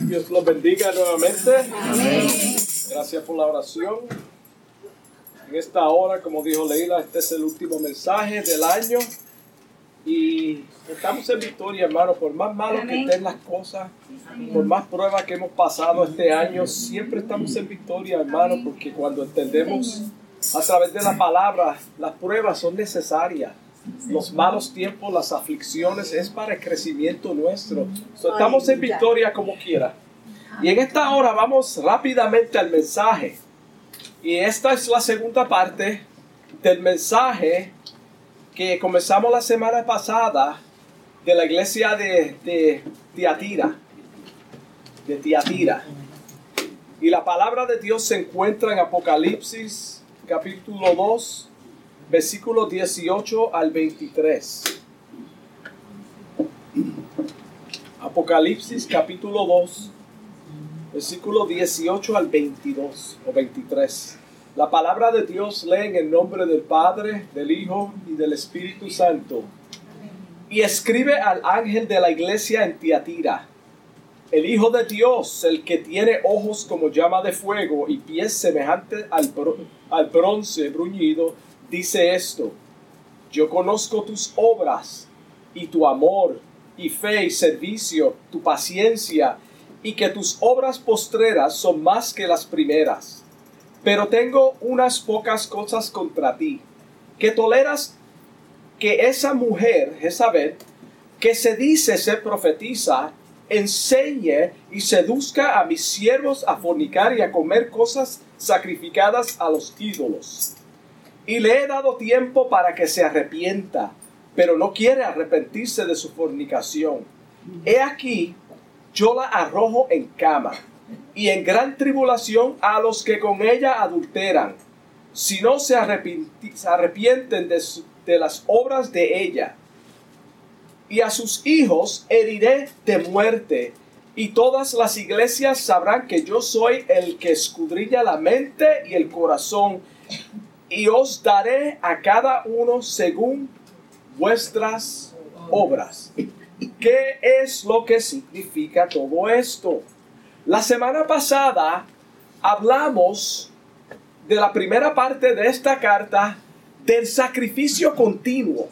Dios los bendiga nuevamente. Gracias por la oración. En esta hora, como dijo Leila, este es el último mensaje del año. Y estamos en victoria, hermano. Por más malo que estén las cosas, por más pruebas que hemos pasado este año, siempre estamos en victoria, hermano, porque cuando entendemos a través de la palabra, las pruebas son necesarias los malos tiempos, las aflicciones, es para el crecimiento nuestro. estamos en victoria como quiera. Y en esta hora vamos rápidamente al mensaje. Y esta es la segunda parte del mensaje que comenzamos la semana pasada de la iglesia de, de Tiatira. De Tiatira. Y la palabra de Dios se encuentra en Apocalipsis capítulo 2, versículo 18 al 23. Apocalipsis capítulo 2, versículo 18 al 22 o 23. La palabra de Dios lee en el nombre del Padre, del Hijo y del Espíritu Santo. Y escribe al ángel de la iglesia en Tiatira. El Hijo de Dios, el que tiene ojos como llama de fuego y pies semejantes al, al bronce bruñido, dice esto, yo conozco tus obras y tu amor y fe y servicio, tu paciencia, y que tus obras postreras son más que las primeras. Pero tengo unas pocas cosas contra ti, que toleras que esa mujer, Jezabel, que se dice ser profetiza, enseñe y seduzca a mis siervos a fornicar y a comer cosas sacrificadas a los ídolos y le he dado tiempo para que se arrepienta, pero no quiere arrepentirse de su fornicación. He aquí, yo la arrojo en cama y en gran tribulación a los que con ella adulteran, si no se, arrepienten de, las obras de ella. Y a sus hijos heriré de muerte, y todas las iglesias sabrán que yo soy el que escudriña la mente y el corazón, y os daré a cada uno según vuestras obras. ¿Qué es lo que significa todo esto? La semana pasada hablamos de la primera parte de esta carta del sacrificio continuo.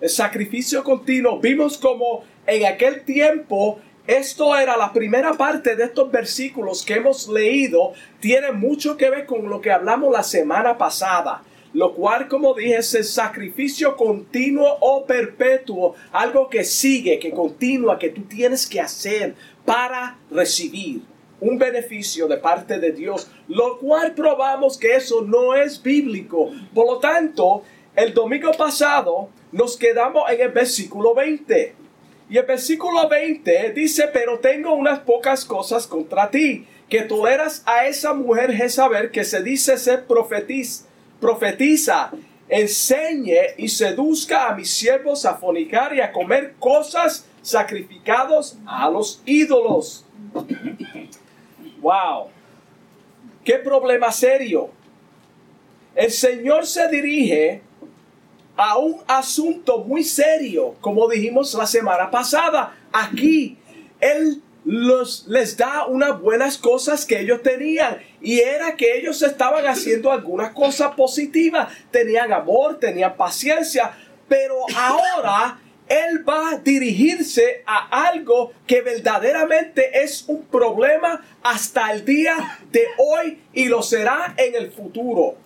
El sacrificio continuo. Vimos como en aquel tiempo esto era la primera parte de estos versículos que hemos leído. Tiene mucho que ver con lo que hablamos la semana pasada. Lo cual, como dije, es el sacrificio continuo o perpetuo. Algo que sigue, que continúa, que tú tienes que hacer para recibir un beneficio de parte de Dios. Lo cual probamos que eso no es bíblico. Por lo tanto, el domingo pasado nos quedamos en el versículo 20 y el versículo 20 dice, pero tengo unas pocas cosas contra ti, que toleras a esa mujer Jezabel que se dice ser profetiz, profetiza, enseñe y seduzca a mis siervos a fornicar y a comer cosas sacrificados a los ídolos. wow, qué problema serio. El Señor se dirige a un asunto muy serio, como dijimos la semana pasada. Aquí Él los, les da unas buenas cosas que ellos tenían y era que ellos estaban haciendo algunas cosas positivas, tenían amor, tenían paciencia, pero ahora él va a dirigirse a algo que verdaderamente es un problema hasta el día de hoy y lo será en el futuro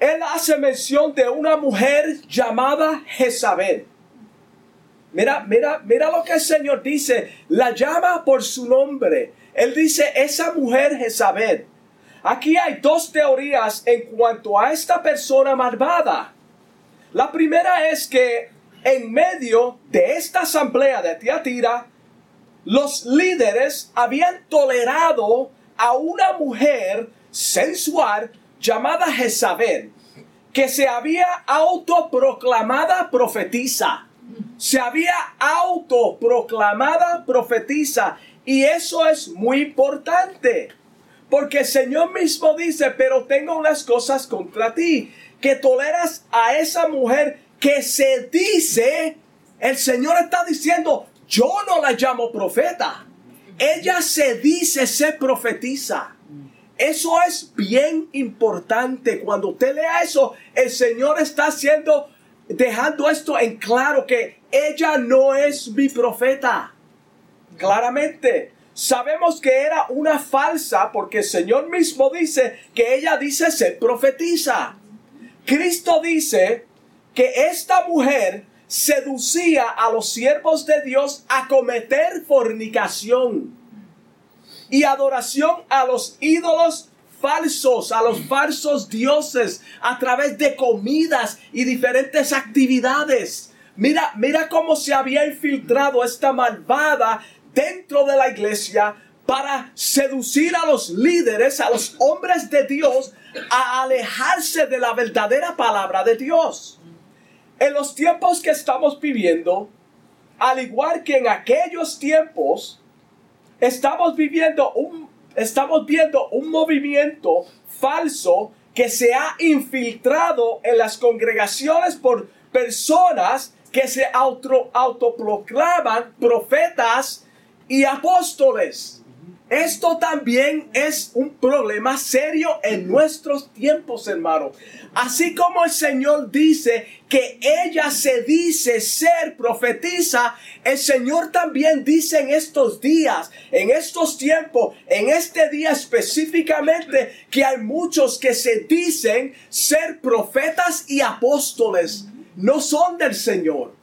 él hace mención de una mujer llamada Jezabel. Mira, mira, mira lo que el Señor dice. La llama por su nombre. Él dice, esa mujer Jezabel. Aquí hay dos teorías en cuanto a esta persona malvada. La primera es que en medio de esta asamblea de Tiatira, los líderes habían tolerado a una mujer sensual llamada Jezabel, que se había autoproclamada profetisa. Se había autoproclamada profetisa. Y eso es muy importante. Porque el Señor mismo dice, pero tengo unas cosas contra ti, que toleras a esa mujer que se dice, el Señor está diciendo, Yo no la llamo profeta. Ella se dice ser profetiza. Eso es bien importante. Cuando usted lea eso, el Señor está haciendo, dejando esto en claro que ella no es mi profeta. Claramente. Sabemos que era una falsa porque el Señor mismo dice que ella dice ser profetiza. Cristo dice que esta mujer seducía a los siervos de Dios a cometer fornicación y adoración a los ídolos falsos, a los falsos dioses, a través de comidas y diferentes actividades. Mira, mira cómo se había infiltrado esta malvada dentro de la iglesia para seducir a los líderes, a los hombres de Dios, a alejarse de la verdadera palabra de Dios. En los tiempos que estamos viviendo, al igual que en aquellos tiempos, estamos viviendo un, estamos viendo un movimiento falso que se ha infiltrado en las congregaciones por personas que se auto, autoproclaman profetas y apóstoles. Esto también es un problema serio en nuestros tiempos, hermano. Así como el Señor dice que ella se dice ser profetiza, el Señor también dice en estos días, en estos tiempos, en este día específicamente, que hay muchos que se dicen ser profetas y apóstoles. No son del Señor.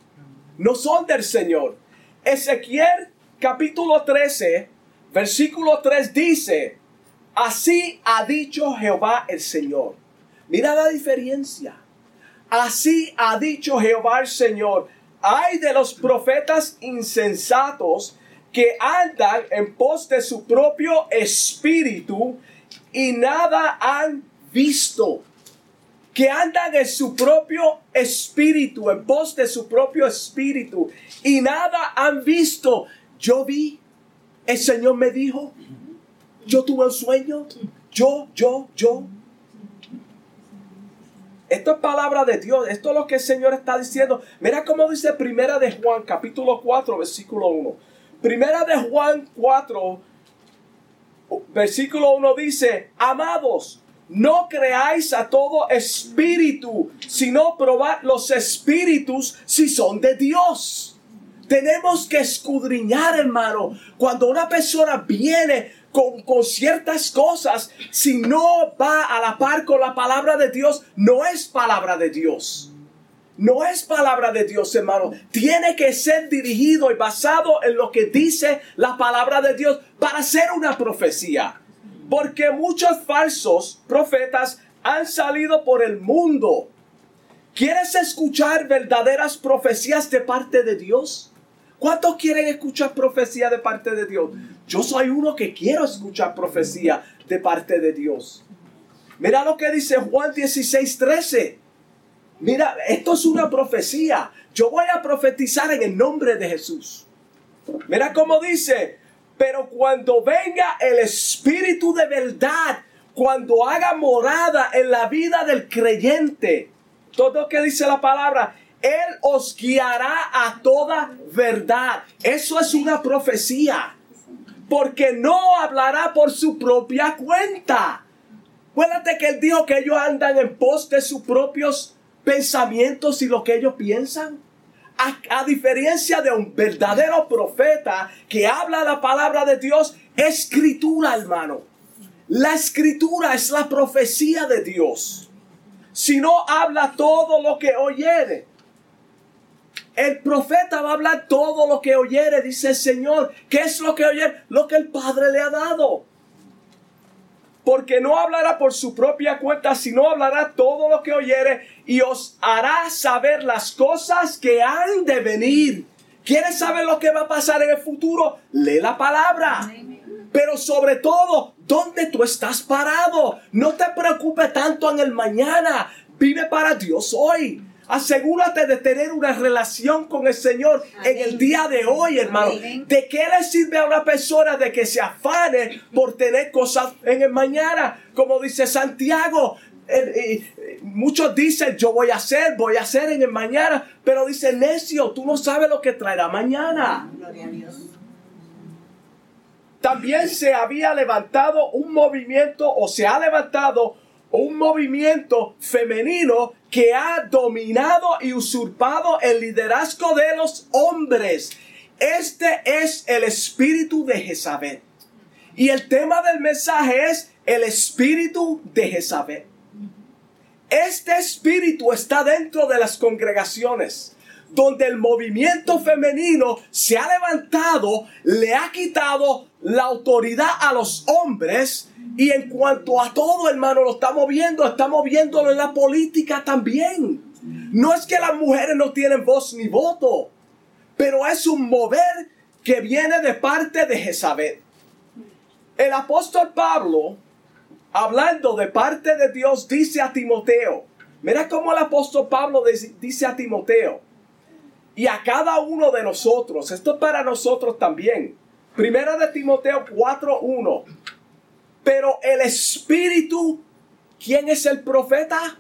No son del Señor. Ezequiel capítulo 13 Versículo 3 dice, así ha dicho Jehová el Señor. Mira la diferencia. Así ha dicho Jehová el Señor. Hay de los profetas insensatos que andan en pos de su propio espíritu y nada han visto. Que andan en su propio espíritu, en pos de su propio espíritu y nada han visto. Yo vi el Señor me dijo, yo tuve un sueño, yo, yo, yo. Esto es palabra de Dios, esto es lo que el Señor está diciendo. Mira cómo dice Primera de Juan, capítulo 4, versículo 1. Primera de Juan 4, versículo 1 dice, amados, no creáis a todo espíritu, sino probad los espíritus si son de Dios tenemos que escudriñar, hermano. Cuando una persona viene con, con, ciertas cosas, si no va a la par con la palabra de Dios, no es palabra de Dios. No es palabra de Dios, hermano. Tiene que ser dirigido y basado en lo que dice la palabra de Dios para ser una profecía. Porque muchos falsos profetas han salido por el mundo. ¿Quieres escuchar verdaderas profecías de parte de Dios? ¿Cuántos quieren escuchar profecía de parte de Dios? Yo soy uno que quiero escuchar profecía de parte de Dios. Mira lo que dice Juan 16, 13. Mira, esto es una profecía. Yo voy a profetizar en el nombre de Jesús. Mira cómo dice, pero cuando venga el Espíritu de verdad, cuando haga morada en la vida del creyente, todo lo que dice la palabra, él os guiará a toda verdad. Eso es una profecía. Porque no hablará por su propia cuenta. Acuérdate que él dijo que ellos andan en pos de sus propios pensamientos y lo que ellos piensan. A, diferencia de un verdadero profeta que habla la palabra de Dios, escritura, hermano. La escritura es la profecía de Dios. Si no habla todo lo que oyere, el profeta va a hablar todo lo que oyere, dice el Señor. ¿Qué es lo que oyere? Lo que el Padre le ha dado. Porque no hablará por su propia cuenta, sino hablará todo lo que oyere y os hará saber las cosas que han de venir. ¿Quieres saber lo que va a pasar en el futuro? Lee la palabra. Pero sobre todo, ¿dónde tú estás parado? No te preocupes tanto en el mañana. Vive para Dios hoy. Asegúrate de tener una relación con el Señor en el día de hoy, hermano. ¿De qué le sirve a una persona de que se afane por tener cosas en el mañana? Como dice Santiago, muchos dicen, yo voy a hacer, voy a hacer en el mañana, pero dice, necio, tú no sabes lo que traerá mañana. Gloria a Dios. También se había levantado un movimiento o se ha levantado un movimiento femenino que ha dominado y usurpado el liderazgo de los hombres. Este es el espíritu de Jezabel. Y el tema del mensaje es el espíritu de Jezabel. Este espíritu está dentro de las congregaciones donde el movimiento femenino se ha levantado, le ha quitado la autoridad a los hombres y en cuanto a todo, hermano, lo estamos viendo, estamos viéndolo en la política también. No es que las mujeres no tienen voz ni voto, pero es un mover que viene de parte de Jezabel. El apóstol Pablo, hablando de parte de Dios, dice a Timoteo, mira cómo el apóstol Pablo dice a Timoteo, y a cada uno de nosotros, esto es para nosotros también. Primera de Timoteo 4.1. Pero el Espíritu, ¿quién es el profeta?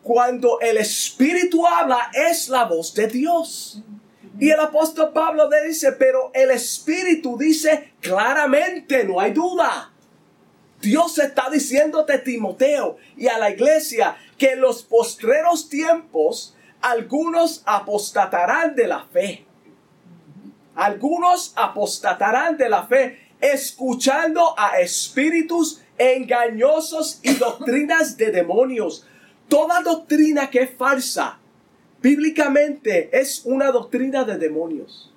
Cuando el Espíritu habla es la voz de Dios. Y el apóstol Pablo le dice, pero el Espíritu dice claramente, no hay duda. Dios está diciéndote, Timoteo, y a la iglesia, que en los postreros tiempos algunos apostatarán de la fe. Algunos apostatarán de la fe escuchando a espíritus engañosos y doctrinas de demonios. Toda doctrina que es falsa, bíblicamente es una doctrina de demonios.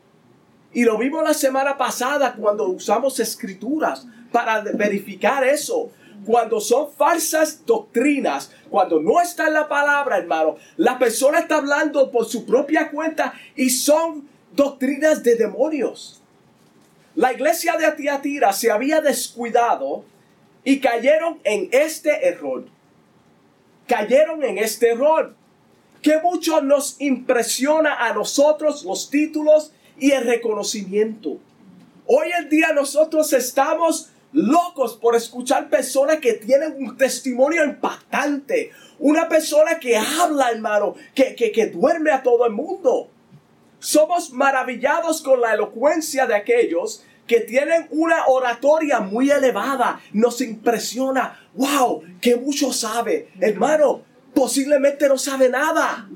Y lo vimos la semana pasada cuando usamos escrituras para verificar eso. Cuando son falsas doctrinas, cuando no está en la palabra, hermano, la persona está hablando por su propia cuenta y son doctrinas de demonios. La iglesia de Atiatira se había descuidado y cayeron en este error. Cayeron en este error. Que mucho nos impresiona a nosotros los títulos y el reconocimiento. Hoy en día nosotros estamos locos por escuchar personas que tienen un testimonio impactante. Una persona que habla, hermano, que, que, que duerme a todo el mundo. Somos maravillados con la elocuencia de aquellos que tienen una oratoria muy elevada. Nos impresiona. ¡Wow! ¡Qué mucho sabe! Hermano, posiblemente no sabe nada.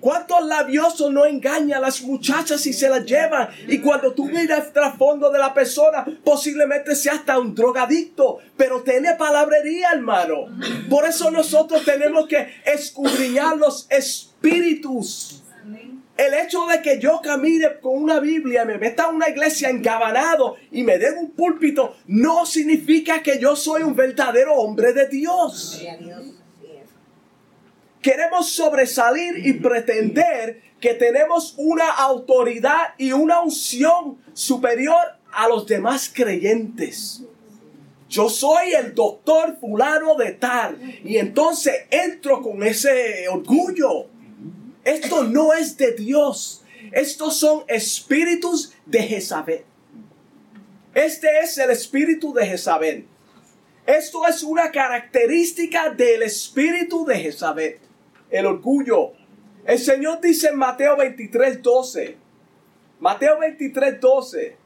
¿Cuántos labiosos no engañan a las muchachas y se las llevan? Y cuando tú miras el trasfondo de la persona, posiblemente sea hasta un drogadicto, pero tiene palabrería, hermano. Por eso nosotros tenemos que escudriñar los espíritus. El hecho de que yo camine con una Biblia, me meta a una iglesia encabanado y me den un púlpito, no significa que yo soy un verdadero hombre de Dios. Queremos sobresalir y pretender que tenemos una autoridad y una unción superior a los demás creyentes. Yo soy el doctor fulano de tal. Y entonces entro con ese orgullo. Esto no es de Dios. Estos son espíritus de Jezabel. Este es el espíritu de Jezabel. Esto es una característica del espíritu de Jezabel. El orgullo. El Señor dice en Mateo 23, 12. Mateo 23, 12.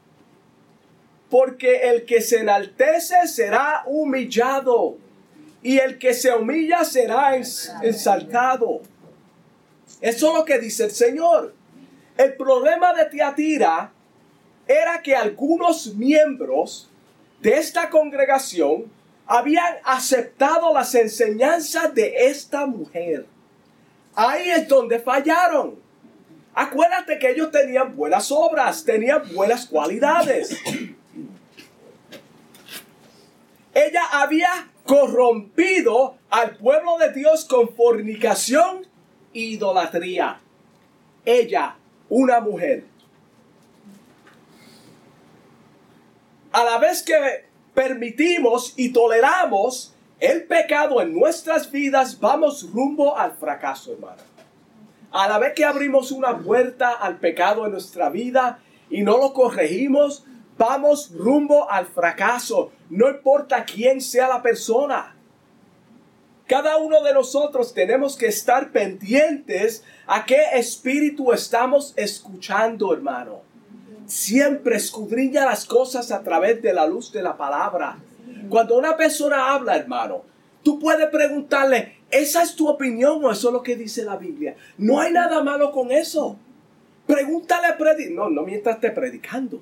Porque el que se enaltece será humillado. Y el que se humilla será ensaltado. Eso es lo que dice el Señor. El problema de Tiatira era que algunos miembros de esta congregación habían aceptado las enseñanzas de esta mujer. Ahí es donde fallaron. Acuérdate que ellos tenían buenas obras, tenían buenas cualidades. Ella había corrompido al pueblo de Dios con fornicación idolatría. Ella, una mujer. A la vez que permitimos y toleramos el pecado en nuestras vidas, vamos rumbo al fracaso, hermano. A la vez que abrimos una puerta al pecado en nuestra vida y no lo corregimos, vamos rumbo al fracaso. No importa quién sea la persona. Cada uno de nosotros tenemos que estar pendientes a qué espíritu estamos escuchando, hermano. Siempre escudriña las cosas a través de la luz de la palabra. Cuando una persona habla, hermano, tú puedes preguntarle, ¿esa es tu opinión o eso es lo que dice la Biblia? No hay nada malo con eso. Pregúntale a No, no mientras esté predicando.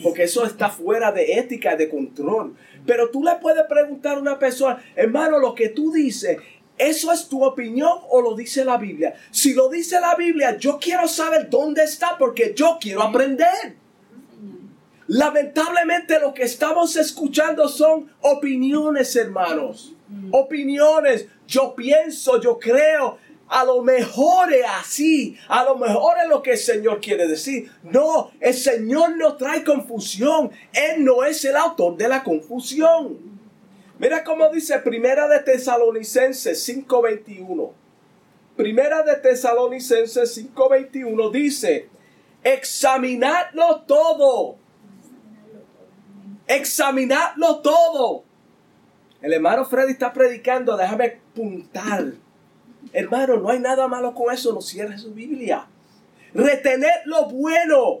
Porque eso está fuera de ética, de control. Pero tú le puedes preguntar a una persona, hermano, lo que tú dices, ¿eso es tu opinión o lo dice la Biblia? Si lo dice la Biblia, yo quiero saber dónde está porque yo quiero aprender. Lamentablemente lo que estamos escuchando son opiniones, hermanos. Opiniones. Yo pienso, yo creo a lo mejor es así, a lo mejor es lo que el Señor quiere decir. No, el Señor no trae confusión, Él no es el autor de la confusión. Mira cómo dice Primera de Tesalonicenses 5:21. Primera de Tesalonicenses 5:21 dice, examinadlo todo. Examinadlo todo. El hermano Freddy está predicando, déjame puntar Hermano, no hay nada malo con eso, no cierre su Biblia. Retener lo bueno.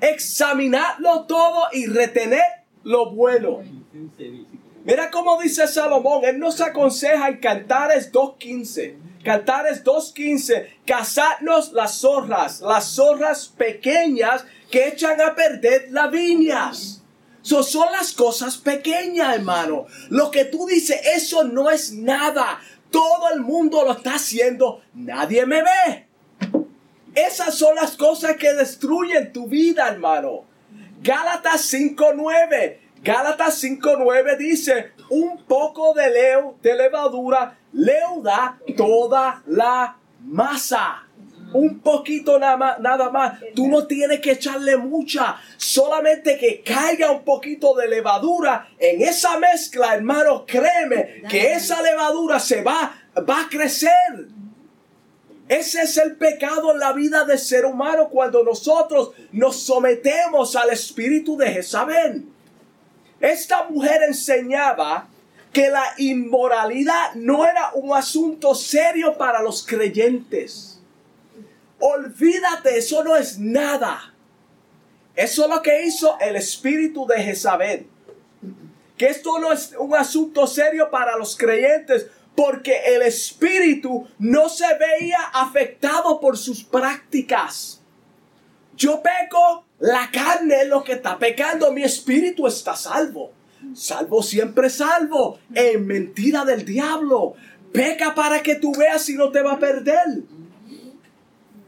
Examinarlo todo y retener lo bueno. Mira cómo dice Salomón, él nos aconseja en Cantares 2.15. Cantares 2.15, cazadnos las zorras, las zorras pequeñas que echan a perder las viñas. So, son las cosas pequeñas, hermano. Lo que tú dices, eso no es nada. Todo el mundo lo está haciendo. Nadie me ve. Esas son las cosas que destruyen tu vida, hermano. Gálatas 5.9. Gálatas 5.9 dice, un poco de leo, de levadura, leuda toda la masa un poquito nada más, nada más. Tú no tienes que echarle mucha, solamente que caiga un poquito de levadura en esa mezcla, hermano, créeme que esa levadura se va, va a crecer. Ese es el pecado en la vida del ser humano cuando nosotros nos sometemos al espíritu de Jezabel. Esta mujer enseñaba que la inmoralidad no era un asunto serio para los creyentes. Olvídate, eso no es nada. Eso es lo que hizo el espíritu de Jezabel. Que esto no es un asunto serio para los creyentes porque el espíritu no se veía afectado por sus prácticas. Yo peco, la carne es lo que está pecando, mi espíritu está salvo. Salvo siempre salvo. En mentira del diablo. Peca para que tú veas si no te va a perder.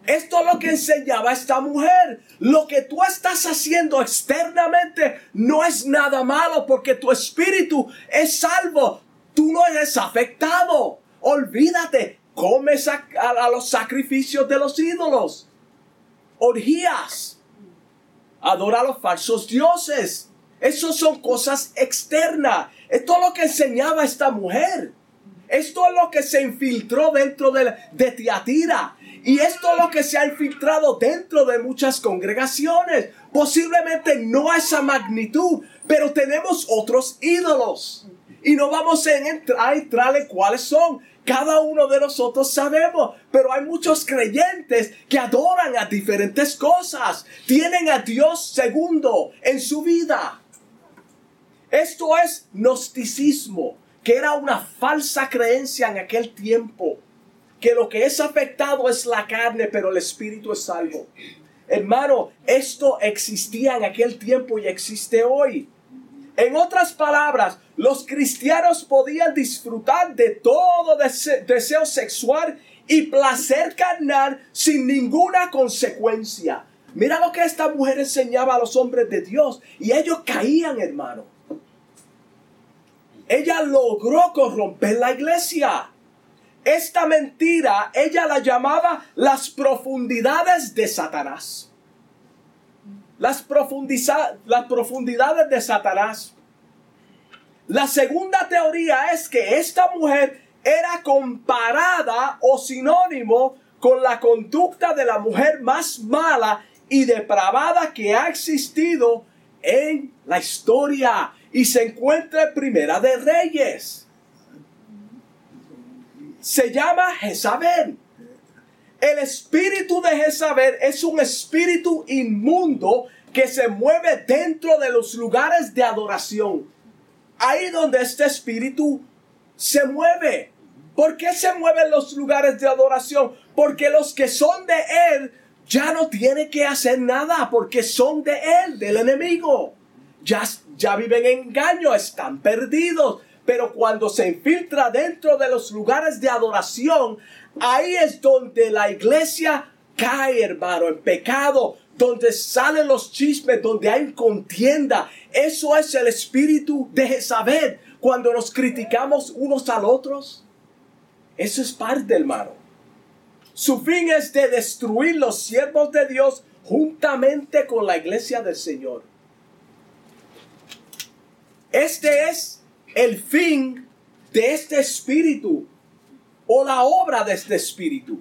Esto es lo que enseñaba esta mujer. Lo que tú estás haciendo externamente no es nada malo porque tu espíritu es salvo. Tú no eres afectado. Olvídate. Comes a, los sacrificios de los ídolos. Orgías. Adora a los falsos dioses. Eso son cosas externas. Esto es lo que enseñaba esta mujer. Esto es lo que se infiltró dentro de, de Tiatira. Y esto es lo que se ha infiltrado dentro de muchas congregaciones. Posiblemente no a esa magnitud, pero tenemos otros ídolos. Y no vamos a entrar en cuáles son. Cada uno de nosotros sabemos, pero hay muchos creyentes que adoran a diferentes cosas. Tienen a Dios segundo en su vida. Esto es gnosticismo, que era una falsa creencia en aquel tiempo que lo que es afectado es la carne, pero el espíritu es salvo. Hermano, esto existía en aquel tiempo y existe hoy. En otras palabras, los cristianos podían disfrutar de todo deseo sexual y placer carnal sin ninguna consecuencia. Mira lo que esta mujer enseñaba a los hombres de Dios y ellos caían, hermano. Ella logró corromper la iglesia. Esta mentira ella la llamaba las profundidades de Satanás. Las, las profundidades de Satanás. La segunda teoría es que esta mujer era comparada o sinónimo con la conducta de la mujer más mala y depravada que ha existido en la historia y se encuentra en Primera de Reyes. Se llama Jezabel. El espíritu de Jezabel es un espíritu inmundo que se mueve dentro de los lugares de adoración. Ahí donde este espíritu se mueve. ¿Por qué se mueven los lugares de adoración? Porque los que son de él ya no tienen que hacer nada porque son de él, del enemigo. Ya, ya viven en engaño, están perdidos. Pero cuando se infiltra dentro de los lugares de adoración, ahí es donde la iglesia cae, hermano, en pecado, donde salen los chismes, donde hay contienda. Eso es el espíritu de Jezabel. Cuando nos criticamos unos al otros, eso es parte, hermano. Su fin es de destruir los siervos de Dios juntamente con la iglesia del Señor. Este es el fin de este espíritu o la obra de este espíritu.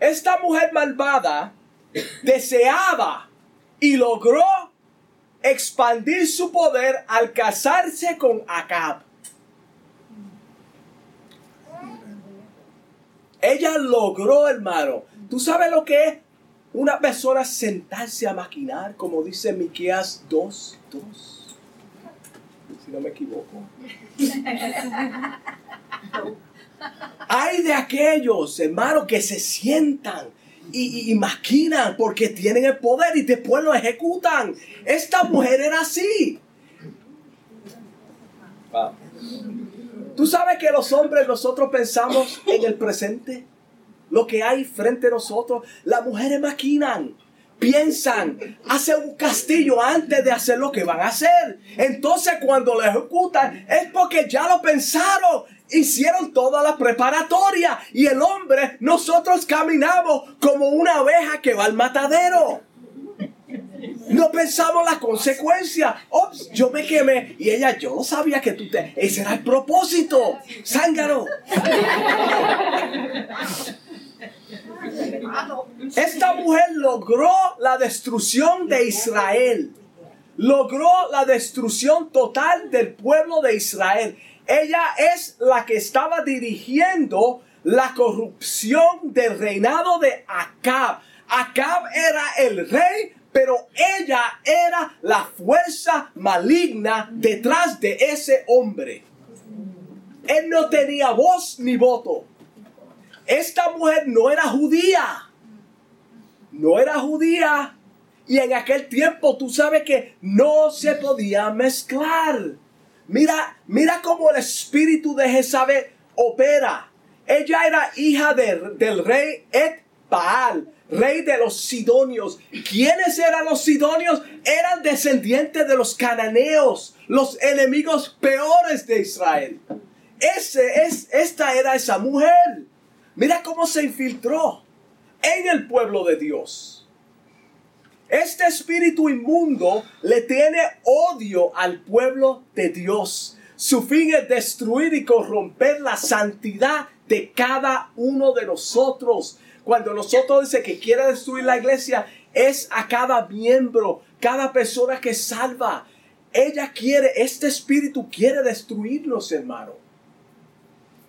Esta mujer malvada deseaba y logró expandir su poder al casarse con Acab. Ella logró, hermano. ¿Tú sabes lo que es una persona sentarse a maquinar, como dice Miqueas 2, 2? Si no me equivoco. Hay de aquellos, hermano, que se sientan y, maquinan porque tienen el poder y después lo ejecutan. Esta mujer era así. Tú sabes que los hombres nosotros pensamos en el presente, lo que hay frente a nosotros. Las mujeres maquinan, piensan, hacen un castillo antes de hacer lo que van a hacer. Entonces cuando lo ejecutan es porque ya lo pensaron hicieron toda la preparatoria y el hombre, nosotros caminamos como una oveja que va al matadero. No pensamos la consecuencia. Ops, yo me quemé. Y ella, yo no sabía que tú te... Ese era el propósito. Zángaro. Esta mujer logró la destrucción de Israel. Logró la destrucción total del pueblo de Israel. Ella es la que estaba dirigiendo la corrupción del reinado de Acab. Acab era el rey, pero ella era la fuerza maligna detrás de ese hombre. Él no tenía voz ni voto. Esta mujer no era judía. No era judía. Y en aquel tiempo tú sabes que no se podía mezclar. Mira, mira cómo el espíritu de Jezabel opera. Ella era hija del rey Et Baal, rey de los sidonios. ¿Quiénes eran los sidonios? Eran descendientes de los cananeos, los enemigos peores de Israel. Ese es, esta era esa mujer. Mira cómo se infiltró en el pueblo de Dios. Este espíritu inmundo le tiene odio al pueblo de Dios. Su fin es destruir y corromper la santidad de cada uno de nosotros. Cuando nosotros dice que quiere destruir la iglesia, es a cada miembro, cada persona que salva. Ella quiere, este espíritu quiere destruirnos, hermano.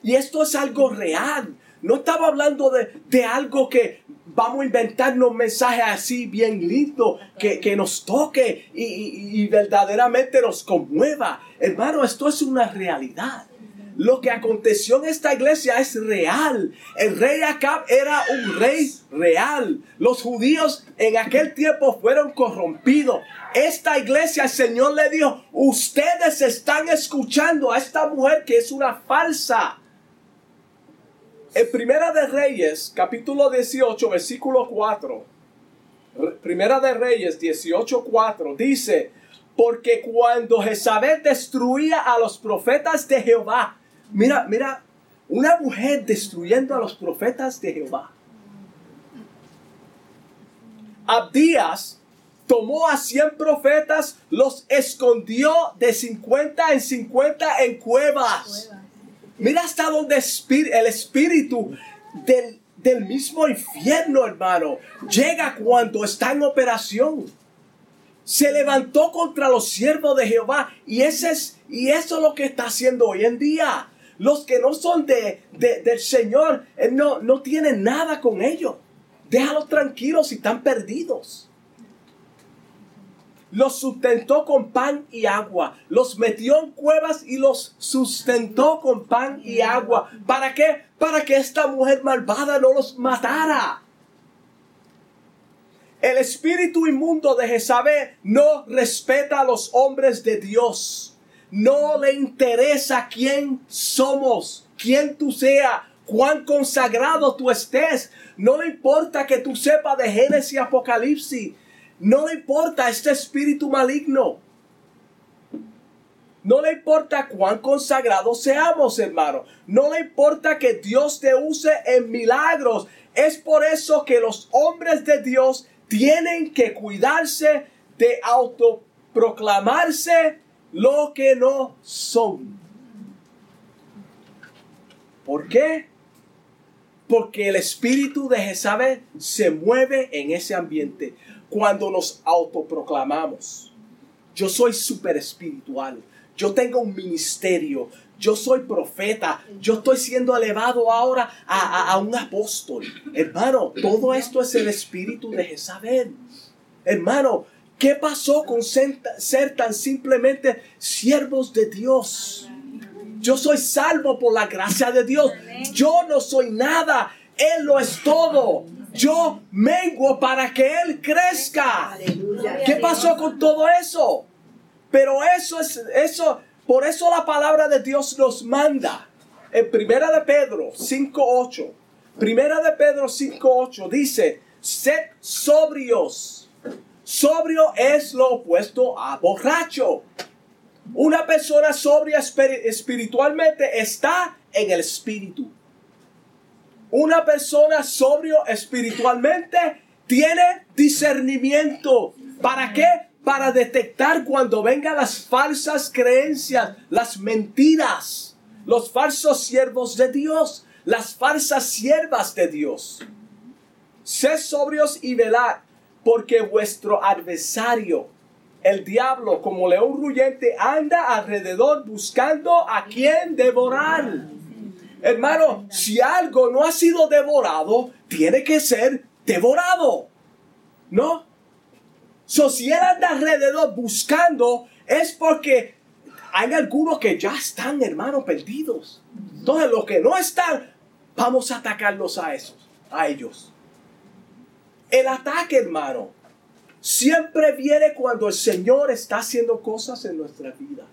Y esto es algo real. No estaba hablando de, algo que vamos a inventarnos mensajes así bien lindo, que, nos toque y, verdaderamente nos conmueva. Hermano, esto es una realidad. Lo que aconteció en esta iglesia es real. El rey Acab era un rey real. Los judíos en aquel tiempo fueron corrompidos. Esta iglesia, el Señor le dijo, ustedes están escuchando a esta mujer que es una falsa. En Primera de Reyes, capítulo 18, versículo 4. Primera de Reyes 18, 4 dice, porque cuando Jezabel destruía a los profetas de Jehová, mira, mira, una mujer destruyendo a los profetas de Jehová. Abdías tomó a 100 profetas, los escondió de 50 en 50 en cuevas. Mira hasta donde el espíritu del, mismo infierno, hermano, llega cuando está en operación. Se levantó contra los siervos de Jehová y, ese es, y eso es lo que está haciendo hoy en día. Los que no son de, del Señor, Él no, no tiene nada con ellos. Déjalos tranquilos si están perdidos. Los sustentó con pan y agua. Los metió en cuevas y los sustentó con pan y agua. ¿Para qué? Para que esta mujer malvada no los matara. El espíritu inmundo de Jezabel no respeta a los hombres de Dios. No le interesa quién somos, quién tú seas, cuán consagrado tú estés. No le importa que tú sepas de Génesis y Apocalipsis. No le importa este espíritu maligno. No le importa cuán consagrados seamos, hermano. No le importa que Dios te use en milagros. Es por eso que los hombres de Dios tienen que cuidarse de autoproclamarse lo que no son. ¿Por qué? Porque el espíritu de Jezabel se mueve en ese ambiente cuando nos autoproclamamos. Yo soy súper espiritual. Yo tengo un ministerio. Yo soy profeta. Yo estoy siendo elevado ahora a, un apóstol. Hermano, todo esto es el espíritu de Jezabel. Hermano, ¿qué pasó con ser tan simplemente siervos de Dios? Yo soy salvo por la gracia de Dios. Yo no soy nada. Él lo es todo. Yo menguo para que Él crezca. ¿Qué pasó con todo eso? Pero eso es, eso, por eso la palabra de Dios nos manda. En Primera de Pedro 5.8. Primera de Pedro 5.8 dice, sed sobrios. Sobrio es lo opuesto a borracho. Una persona sobria espiritualmente está en el espíritu. Una persona sobrio espiritualmente tiene discernimiento. ¿Para qué? Para detectar cuando vengan las falsas creencias, las mentiras, los falsos siervos de Dios, las falsas siervas de Dios. Sed sobrios y velad, porque vuestro adversario, el diablo, como león ruyente, anda alrededor buscando a quien devorar Hermano, si algo no ha sido devorado, tiene que ser devorado. ¿No? So, si él anda alrededor buscando, es porque hay algunos que ya están, hermano, perdidos. Entonces, los que no están, vamos a atacarlos a esos, a ellos. El ataque, hermano, siempre viene cuando el Señor está haciendo cosas en nuestra vida.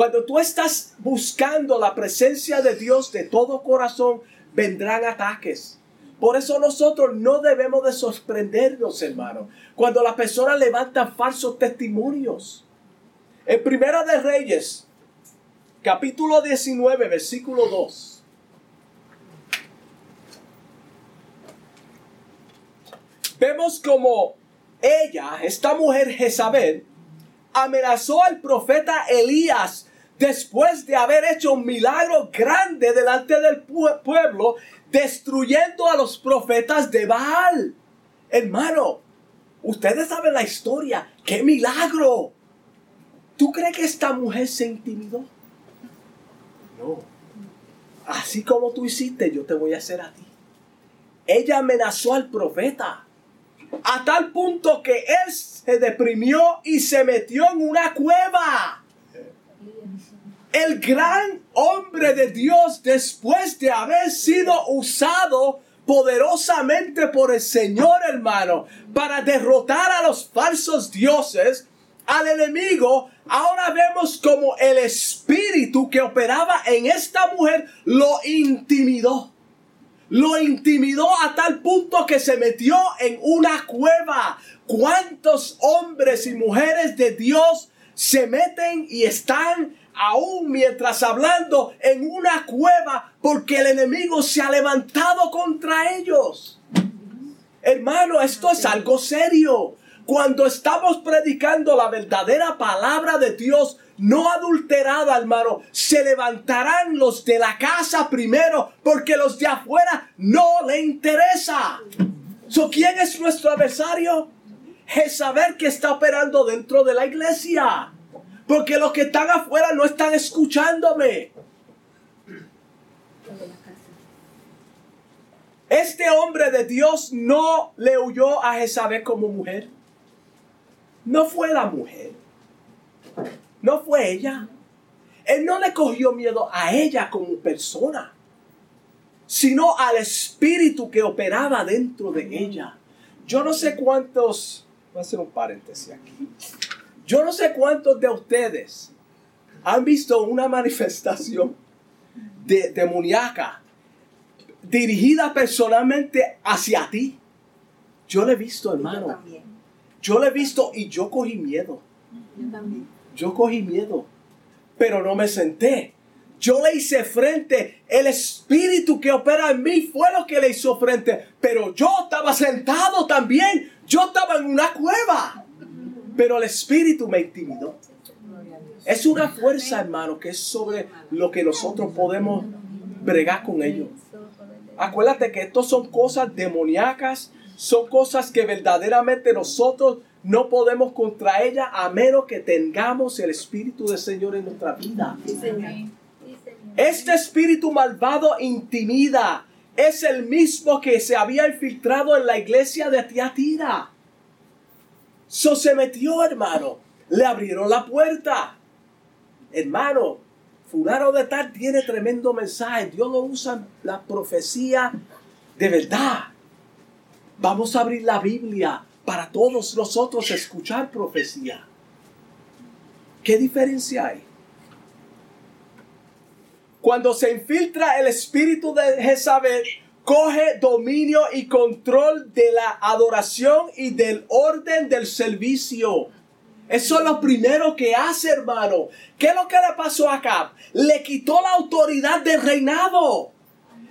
Cuando tú estás buscando la presencia de Dios de todo corazón, vendrán ataques. Por eso nosotros no debemos de sorprendernos, hermano, cuando las personas levantan falsos testimonios. En Primera de Reyes, capítulo 19, versículo 2. Vemos como ella, esta mujer Jezabel, amenazó al profeta Elías después de haber hecho un milagro grande delante del pueblo, destruyendo a los profetas de Baal. Hermano, ustedes saben la historia. ¡Qué milagro! ¿Tú crees que esta mujer se intimidó? No. Así como tú hiciste, yo te voy a hacer a ti. Ella amenazó al profeta a tal punto que él se deprimió y se metió en una cueva. El gran hombre de Dios, después de haber sido usado poderosamente por el Señor, hermano, para derrotar a los falsos dioses, al enemigo, ahora vemos como el espíritu que operaba en esta mujer lo intimidó lo intimidó a tal punto que se metió en una cueva. ¿Cuántos hombres y mujeres de Dios se meten y están aún mientras hablando en una cueva porque el enemigo se ha levantado contra ellos? Hermano, esto es algo serio. Cuando estamos predicando la verdadera palabra de Dios, no adulterada, hermano, se levantarán los de la casa primero, porque los de afuera no le interesa. So, ¿Quién es nuestro adversario? Es saber que está operando dentro de la iglesia. Porque los que están afuera no están escuchándome. Este hombre de Dios no le huyó a Jezabel como mujer. No fue la mujer. No fue ella. Él no le cogió miedo a ella como persona, sino al espíritu que operaba dentro de ella. Yo no sé cuántos, voy a hacer un paréntesis aquí. Yo no sé cuántos de ustedes han visto una manifestación de, demoníaca dirigida personalmente hacia ti. Yo le he visto, hermano. Yo le he visto y yo cogí miedo. Yo también. Yo cogí miedo pero no me senté. Yo le hice frente. El espíritu que opera en mí fue lo que le hizo frente. Pero yo estaba sentado también. Yo estaba en una cueva. Pero el espíritu me intimidó. Es una fuerza, hermano, que es sobre lo que nosotros podemos bregar con ellos. Acuérdate que estos son cosas demoníacas, son cosas que verdaderamente nosotros no podemos contra ella a menos que tengamos el Espíritu del Señor en nuestra vida. Este espíritu malvado intimida. Es el mismo que se había infiltrado en la iglesia de Tiatira. So se metió, hermano. Le abrieron la puerta. Hermano, fulano de tal tiene tremendo mensaje. Dios lo usa la profecía de verdad. Vamos a abrir la Biblia para todos nosotros escuchar profecía. ¿Qué diferencia hay? Cuando se infiltra el espíritu de Jezabel, coge dominio y control de la adoración y del orden del servicio. Eso es lo primero que hace, hermano. ¿Qué es lo que le pasó acá? Le quitó la autoridad del reinado.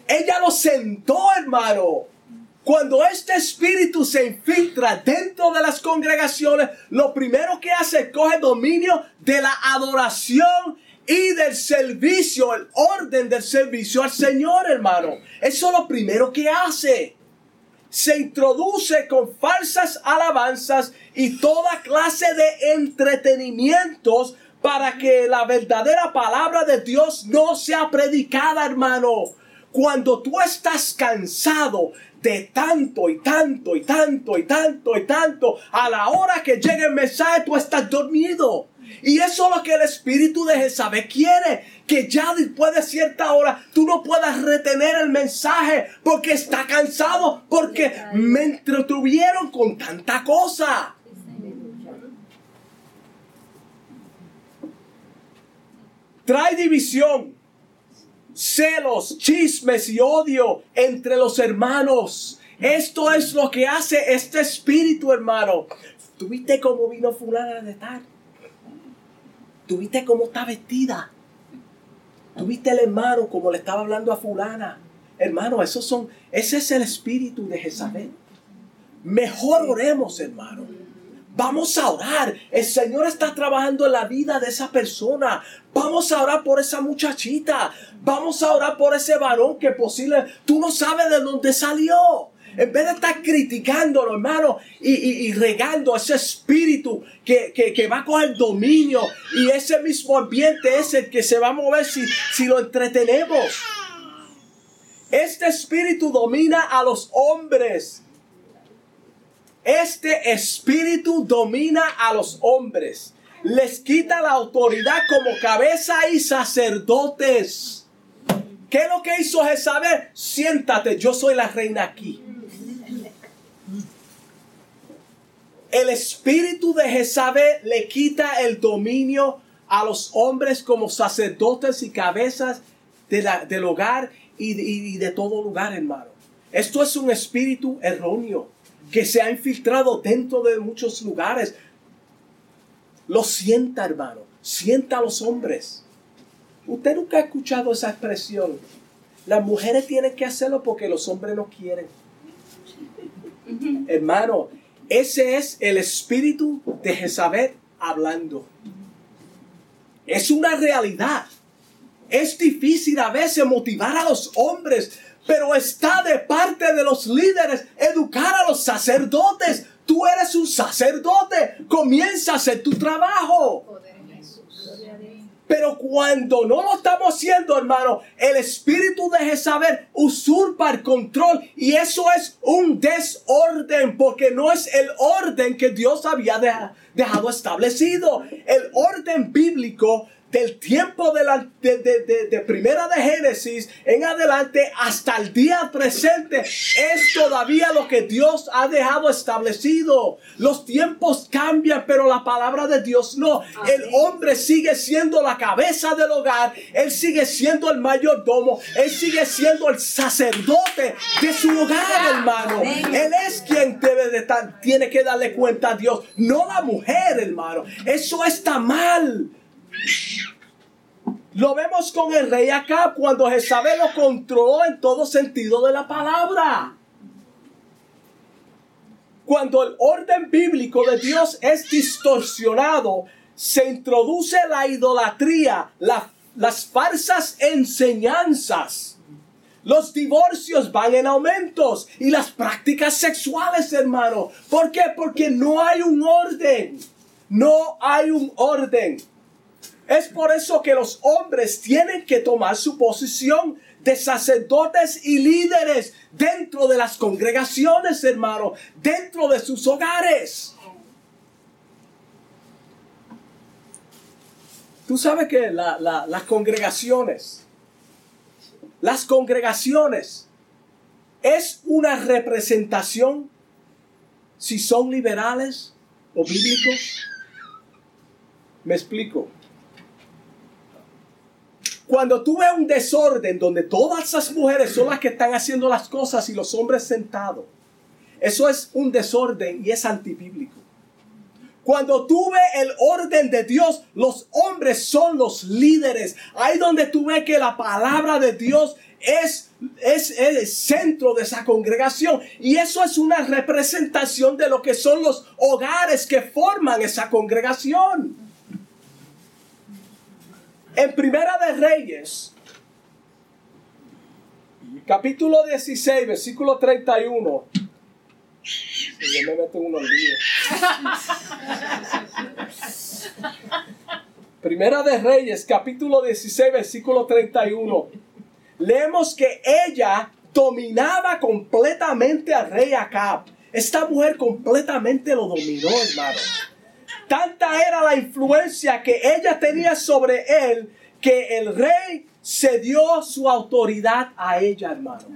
Ella lo sentó, hermano. Cuando este espíritu se infiltra dentro de las congregaciones, lo primero que hace es coge dominio de la adoración y del servicio, el orden del servicio al Señor, hermano. Eso es lo primero que hace. Se introduce con falsas alabanzas y toda clase de entretenimientos para que la verdadera palabra de Dios no sea predicada, hermano. Cuando tú estás cansado de tanto y tanto y tanto y tanto y tanto, a la hora que llegue el mensaje tú estás dormido. Y eso es lo que el espíritu de Jezabel quiere, que ya después de cierta hora tú no puedas retener el mensaje porque está cansado, porque me entretuvieron con tanta cosa. Trae división celos, chismes y odio entre los hermanos. Esto es lo que hace este espíritu, hermano. ¿Tuviste cómo vino fulana de tal? ¿Tuviste cómo está vestida? ¿Tuviste el hermano como le estaba hablando a fulana? Hermano, esos son, ese es el espíritu de Jezabel. Mejor oremos, hermano. Vamos a orar. El Señor está trabajando en la vida de esa persona. Vamos a orar por esa muchachita. Vamos a orar por ese varón que posible tú no sabes de dónde salió. En vez de estar criticándolo, hermano, y, regando ese espíritu que, que, va con el dominio y ese mismo ambiente es el que se va a mover si, si lo entretenemos. Este espíritu domina a los hombres este espíritu domina a los hombres. Les quita la autoridad como cabeza y sacerdotes. ¿Qué es lo que hizo Jezabel? Siéntate, yo soy la reina aquí. El espíritu de Jezabel le quita el dominio a los hombres como sacerdotes y cabezas del hogar y, y de todo lugar, hermano. Esto es un espíritu erróneo que se ha infiltrado dentro de muchos lugares. Lo sienta, hermano. Sienta a los hombres. Usted nunca ha escuchado esa expresión. Las mujeres tienen que hacerlo porque los hombres no quieren. Hermano, ese es el espíritu de Jezabel hablando. Es una realidad. Es difícil a veces motivar a los hombres pero está de parte de los líderes educar a los sacerdotes. Tú eres un sacerdote, comienza a hacer tu trabajo. Pero cuando no lo estamos haciendo, hermano, el espíritu de Jezabel usurpa el control y eso es un desorden porque no es el orden que Dios había dejado establecido. El orden bíblico del tiempo de, la, de, primera de Génesis en adelante hasta el día presente es todavía lo que Dios ha dejado establecido. Los tiempos cambian, pero la palabra de Dios no. El hombre sigue siendo la cabeza del hogar, él sigue siendo el mayordomo, él sigue siendo el sacerdote de su hogar, hermano. Él es quien debe de estar, tiene que darle cuenta a Dios, no la mujer, hermano. Eso está mal. Lo vemos con el rey acá cuando Jezabel lo controló en todo sentido de la palabra. Cuando el orden bíblico de Dios es distorsionado, se introduce la idolatría, las falsas enseñanzas. Los divorcios van en aumentos y las prácticas sexuales, hermano. ¿Por qué? Porque no hay un orden. No hay un orden. Es por eso que los hombres tienen que tomar su posición de sacerdotes y líderes dentro de las congregaciones, hermano, dentro de sus hogares. Tú sabes que las congregaciones, las congregaciones es una representación si son liberales o bíblicos. Me explico. Cuando tú ves un desorden donde todas esas mujeres son las que están haciendo las cosas y los hombres sentados, eso es un desorden y es antibíblico. Cuando tú ves el orden de Dios, los hombres son los líderes. Ahí donde tú ves que la palabra de Dios es, es, el centro de esa congregación. Y eso es una representación de lo que son los hogares que forman esa congregación. En Primera de Reyes, capítulo 16, versículo 31. yo en Primera de Reyes, capítulo 16, versículo 31. Leemos que ella dominaba completamente al rey Acab. Esta mujer completamente lo dominó, hermano. Tanta era la influencia que ella tenía sobre él que el rey se dio su autoridad a ella, hermano.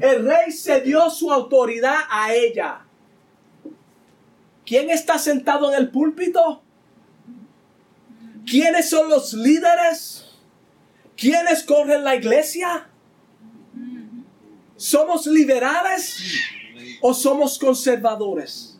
El rey se dio su autoridad a ella. ¿Quién está sentado en el púlpito? ¿Quiénes son los líderes? ¿Quiénes corren la iglesia? ¿Somos liberales o somos conservadores?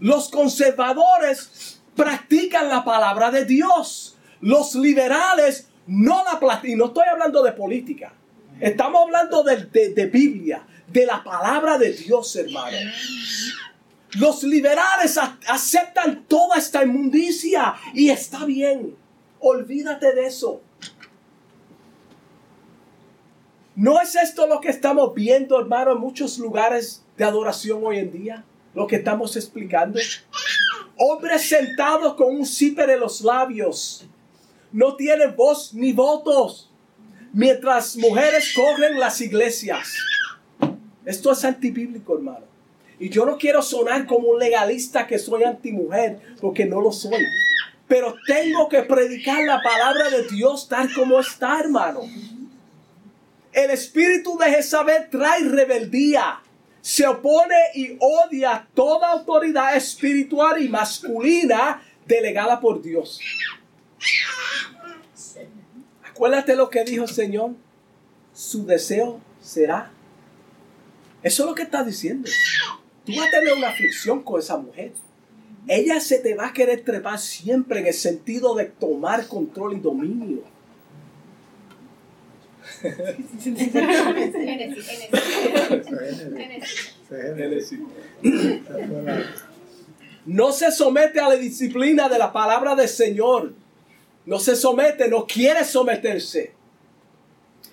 Los conservadores practican la palabra de Dios. Los liberales no la practican. Y no estoy hablando de política. Estamos hablando de, de Biblia, de la palabra de Dios, hermano. Los liberales aceptan toda esta inmundicia y está bien. Olvídate de eso. ¿No es esto lo que estamos viendo, hermano, en muchos lugares de adoración hoy en día? Lo que estamos explicando. Hombres sentados con un zipper en los labios. No tienen voz ni votos. Mientras mujeres corren las iglesias. Esto es antibíblico, hermano. Y yo no quiero sonar como un legalista que soy antimujer, porque no lo soy. Pero tengo que predicar la palabra de Dios tal como está, hermano. El espíritu de Jezabel trae rebeldía se opone y odia toda autoridad espiritual y masculina delegada por Dios. Acuérdate lo que dijo el Señor. Su deseo será. Eso es lo que está diciendo. Tú vas a tener una aflicción con esa mujer. Ella se te va a querer trepar siempre en el sentido de tomar control y dominio. No se somete a la disciplina de la palabra del Señor. No se somete, no quiere someterse.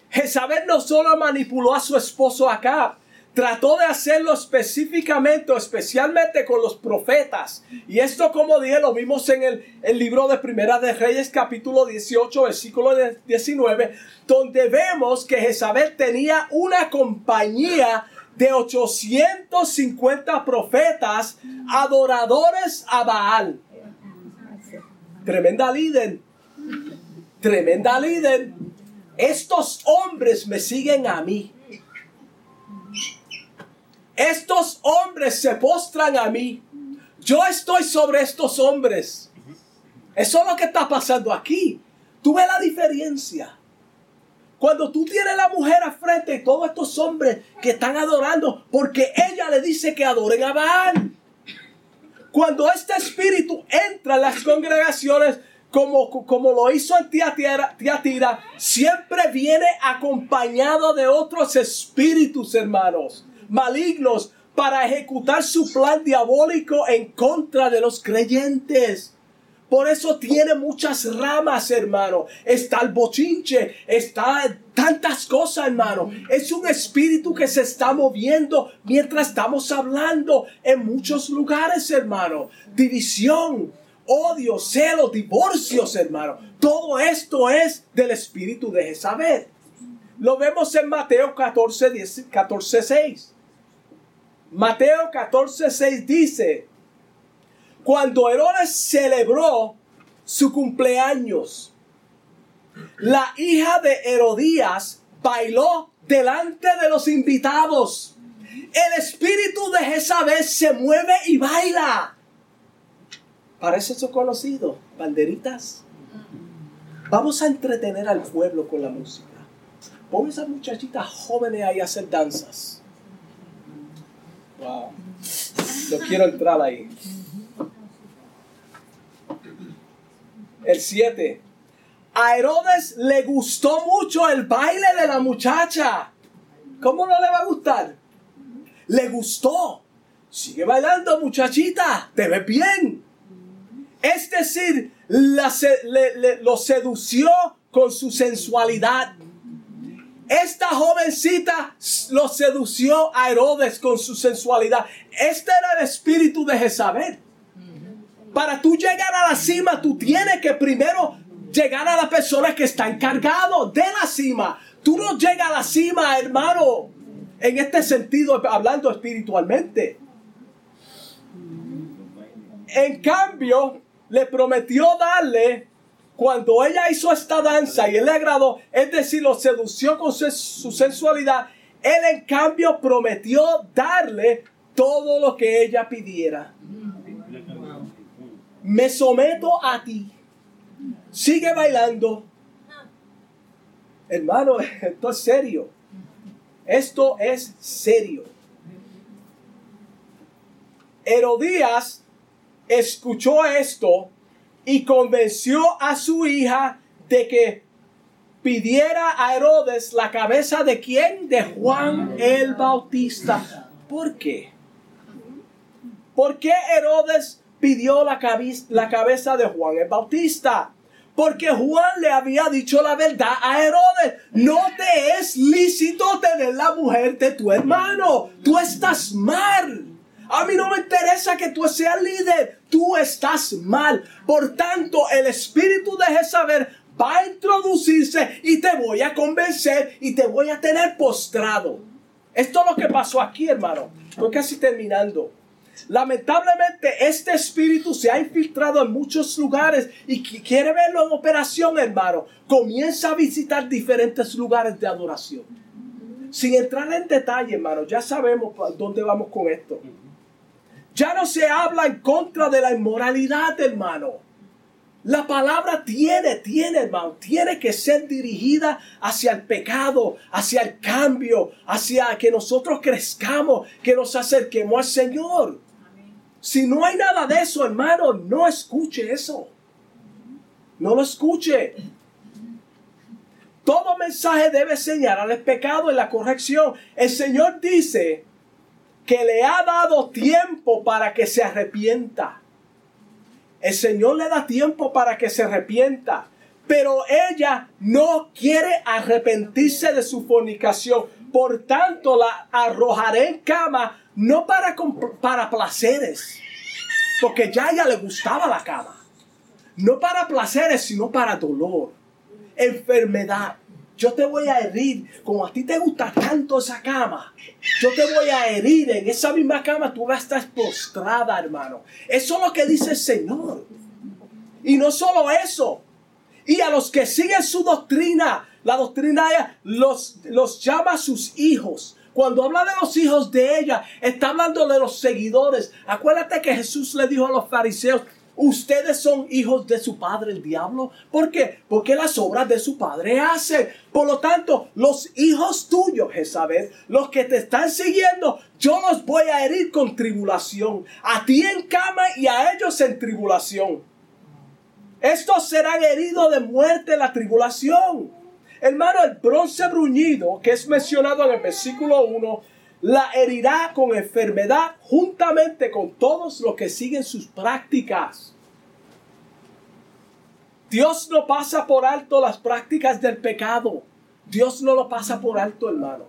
Jezabel no solo manipuló a su esposo acá, trató de hacerlo específicamente especialmente con los profetas. Y esto, como dije, lo vimos en el, el, libro de Primera de Reyes, capítulo 18, versículo 19, donde vemos que Jezabel tenía una compañía de 850 profetas adoradores a Baal. Tremenda líder. Tremenda líder. Estos hombres me siguen a mí. Estos hombres se postran a mí. Yo estoy sobre estos hombres. Eso es lo que está pasando aquí. Tú ves la diferencia. Cuando tú tienes la mujer a frente y todos estos hombres que están adorando, porque ella le dice que adoren a Baal. Cuando este espíritu entra en las congregaciones, como, como lo hizo en Tiatira, siempre viene acompañado de otros espíritus, hermanos malignos para ejecutar su plan diabólico en contra de los creyentes. Por eso tiene muchas ramas, hermano. Está el bochinche, está tantas cosas, hermano. Es un espíritu que se está moviendo mientras estamos hablando en muchos lugares, hermano. División, odio, celo, divorcios, hermano. Todo esto es del espíritu de Jezabel. Lo vemos en Mateo 14, 14 6. Mateo 14, 6 dice, cuando Herodes celebró su cumpleaños, la hija de Herodías bailó delante de los invitados. El espíritu de Jezabel se mueve y baila. Parece eso conocido, banderitas. Vamos a entretener al pueblo con la música. Pon esas muchachitas jóvenes ahí a hacer danzas. Wow. No quiero entrar ahí. El 7. A Herodes le gustó mucho el baile de la muchacha. ¿Cómo no le va a gustar? Le gustó. Sigue bailando, muchachita. Te ves bien. Es decir, la, lo sedució con su sensualidad. Esta jovencita lo sedució a Herodes con su sensualidad. Este era el espíritu de Jezabel. Para tú llegar a la cima, tú tienes que primero llegar a la persona que está encargado de la cima. Tú no llegas a la cima, hermano, en este sentido, hablando espiritualmente. En cambio, le prometió darle cuando ella hizo esta danza y él le agradó, es decir, lo sedució con su sensualidad, él en cambio prometió darle todo lo que ella pidiera. Me someto a ti. Sigue bailando. Hermano, esto es serio. Esto es serio. Herodías escuchó esto y convenció a su hija de que pidiera a Herodes la cabeza de quién? De Juan el Bautista. ¿Por qué? ¿Por qué Herodes pidió la, la cabeza de Juan el Bautista? Porque Juan le había dicho la verdad a Herodes. No te es lícito tener la mujer de tu hermano. Tú estás mal. A mí no me interesa que tú seas líder. Tú estás mal. Por tanto, el espíritu de Jezabel va a introducirse y te voy a convencer y te voy a tener postrado. Esto es lo que pasó aquí, hermano. Estoy casi terminando. Lamentablemente, este espíritu se ha infiltrado en muchos lugares y quiere verlo en operación, hermano. Comienza a visitar diferentes lugares de adoración. Sin entrar en detalle, hermano, ya sabemos dónde vamos con esto. Ya no se habla en contra de la inmoralidad, hermano. La palabra tiene, tiene, hermano, tiene que ser dirigida hacia el pecado, hacia el cambio, hacia que nosotros crezcamos, que nos acerquemos al Señor. Si no hay nada de eso, hermano, no escuche eso. No lo escuche. Todo mensaje debe señalar el pecado y la corrección. El Señor dice que le ha dado tiempo para que se arrepienta. El Señor le da tiempo para que se arrepienta. Pero ella no quiere arrepentirse de su fornicación. Por tanto, la arrojaré en cama, no para, para placeres, porque ya a ella le gustaba la cama. No para placeres, sino para dolor, enfermedad. Yo te voy a herir, como a ti te gusta tanto esa cama, yo te voy a herir en esa misma cama, tú vas a estar postrada, hermano. Eso es lo que dice el Señor. Y no solo eso, y a los que siguen su doctrina, la doctrina de ella, los, los llama sus hijos. Cuando habla de los hijos de ella, está hablando de los seguidores. Acuérdate que Jesús le dijo a los fariseos, ustedes son hijos de su padre el diablo. ¿Por qué? Porque las obras de su padre hacen. Por lo tanto, los hijos tuyos, Jezabel, los que te están siguiendo, yo los voy a herir con tribulación. A ti en cama y a ellos en tribulación. Estos serán heridos de muerte en la tribulación. Hermano, el bronce bruñido que es mencionado en el versículo 1, la herirá con enfermedad juntamente con todos los que siguen sus prácticas. Dios no pasa por alto las prácticas del pecado. Dios no lo pasa por alto, hermano.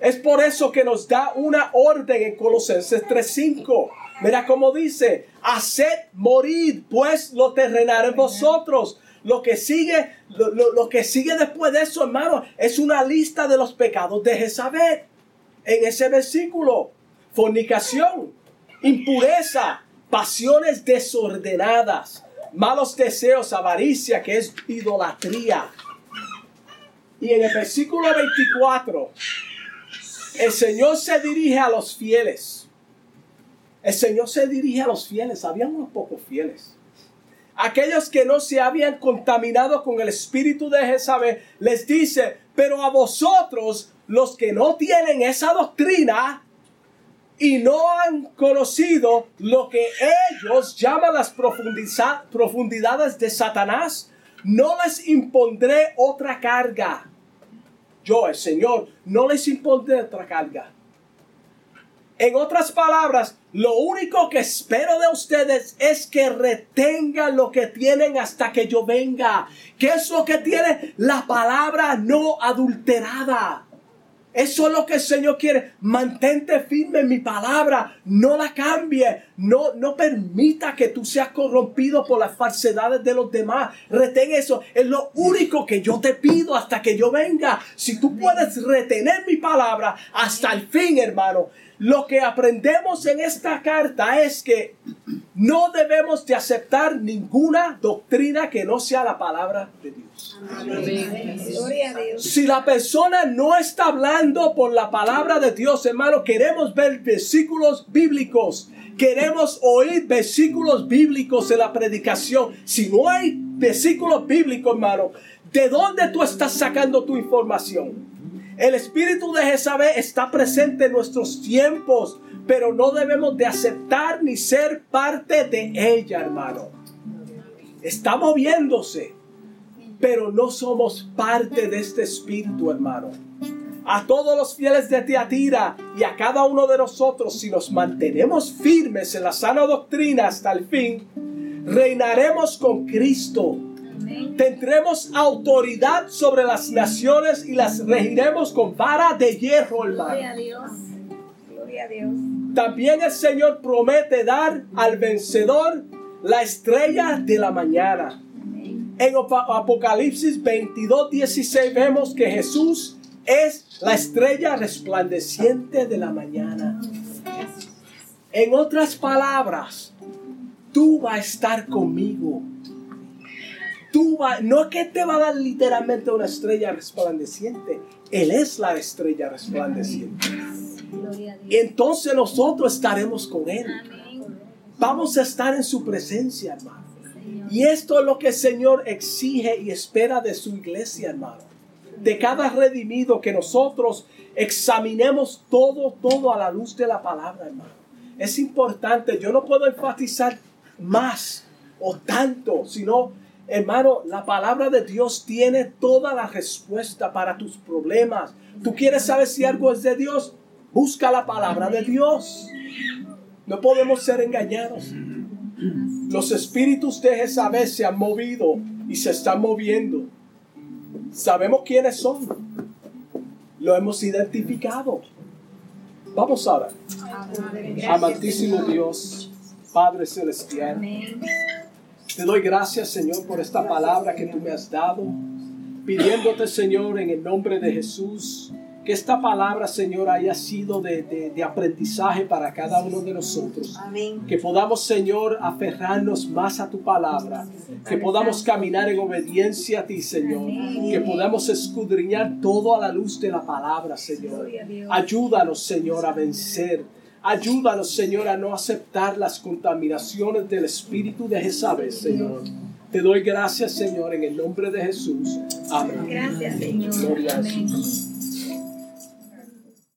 Es por eso que nos da una orden en Colosenses 3:5 Mira cómo dice, haced morir pues lo terrenal en vosotros. Lo que sigue, lo, que sigue después de eso, hermano, es una lista de los pecados de Jezabel. En ese versículo, fornicación, impureza, pasiones desordenadas, malos deseos, avaricia, que es idolatría. Y en el versículo 24, el Señor se dirige a los fieles el Señor se dirige a los fieles, habían unos pocos fieles. Aquellos que no se habían contaminado con el espíritu de Jezabel, les dice, pero a vosotros, los que no tienen esa doctrina y no han conocido lo que ellos llaman las profundidades de Satanás, no les impondré otra carga. Yo, el Señor, no les impondré otra carga. En otras palabras, lo único que espero de ustedes es que retengan lo que tienen hasta que yo venga. ¿Qué es lo que tiene? La palabra no adulterada. Eso es lo que el Señor quiere. Mantente firme en mi palabra. No la cambie. No, no permita que tú seas corrompido por las falsedades de los demás. Retén eso. Es lo único que yo te pido hasta que yo venga. Si tú puedes retener mi palabra hasta el fin, hermano lo que aprendemos en esta carta es que no debemos de aceptar ninguna doctrina que no sea la palabra de Dios. Si la persona no está hablando por la palabra de Dios, hermano, queremos ver versículos bíblicos. Queremos oír versículos bíblicos en la predicación. Si no hay versículos bíblicos, hermano, ¿de dónde tú estás sacando tu información? El espíritu de Jezabel está presente en nuestros tiempos, pero no debemos de aceptar ni ser parte de ella, hermano. Está moviéndose, pero no somos parte de este espíritu, hermano. A todos los fieles de Teatira y a cada uno de nosotros, si nos mantenemos firmes en la sana doctrina hasta el fin, reinaremos con Cristo Tendremos autoridad sobre las naciones y las regiremos con vara de hierro, hermano. Gloria a Dios. Gloria a Dios. También el Señor promete dar al vencedor la estrella de la mañana. En Apocalipsis 22, 16 vemos que Jesús es la estrella resplandeciente de la mañana. En otras palabras, tú vas a estar conmigo no es que te va a dar literalmente una estrella resplandeciente, Él es la estrella resplandeciente. Entonces nosotros estaremos con Él. Vamos a estar en su presencia, hermano. Y esto es lo que el Señor exige y espera de su iglesia, hermano. De cada redimido que nosotros examinemos todo, todo a la luz de la palabra, hermano. Es importante, yo no puedo enfatizar más o tanto, sino Hermano, la palabra de Dios tiene toda la respuesta para tus problemas. ¿Tú quieres saber si algo es de Dios? Busca la palabra de Dios. No podemos ser engañados. Los espíritus de Jezabel se han movido y se están moviendo. Sabemos quiénes son. lo hemos identificado. Vamos ahora. Amantísimo Dios, Padre Celestial, te doy gracias, Señor, por esta palabra que tú me has dado, pidiéndote, Señor, en el nombre de Jesús, que esta palabra, Señor, haya sido de, aprendizaje para cada uno de nosotros. Que podamos, Señor, aferrarnos más a tu palabra. Que podamos caminar en obediencia a ti, Señor. Que podamos escudriñar todo a la luz de la palabra, Señor. Ayúdanos, Señor, a vencer. Ayúdanos, Señor, a no aceptar las contaminaciones del espíritu de Jezabel, Señor. Te doy gracias, Señor, en el nombre de Jesús. Amén. Gracias, Señor. Amén.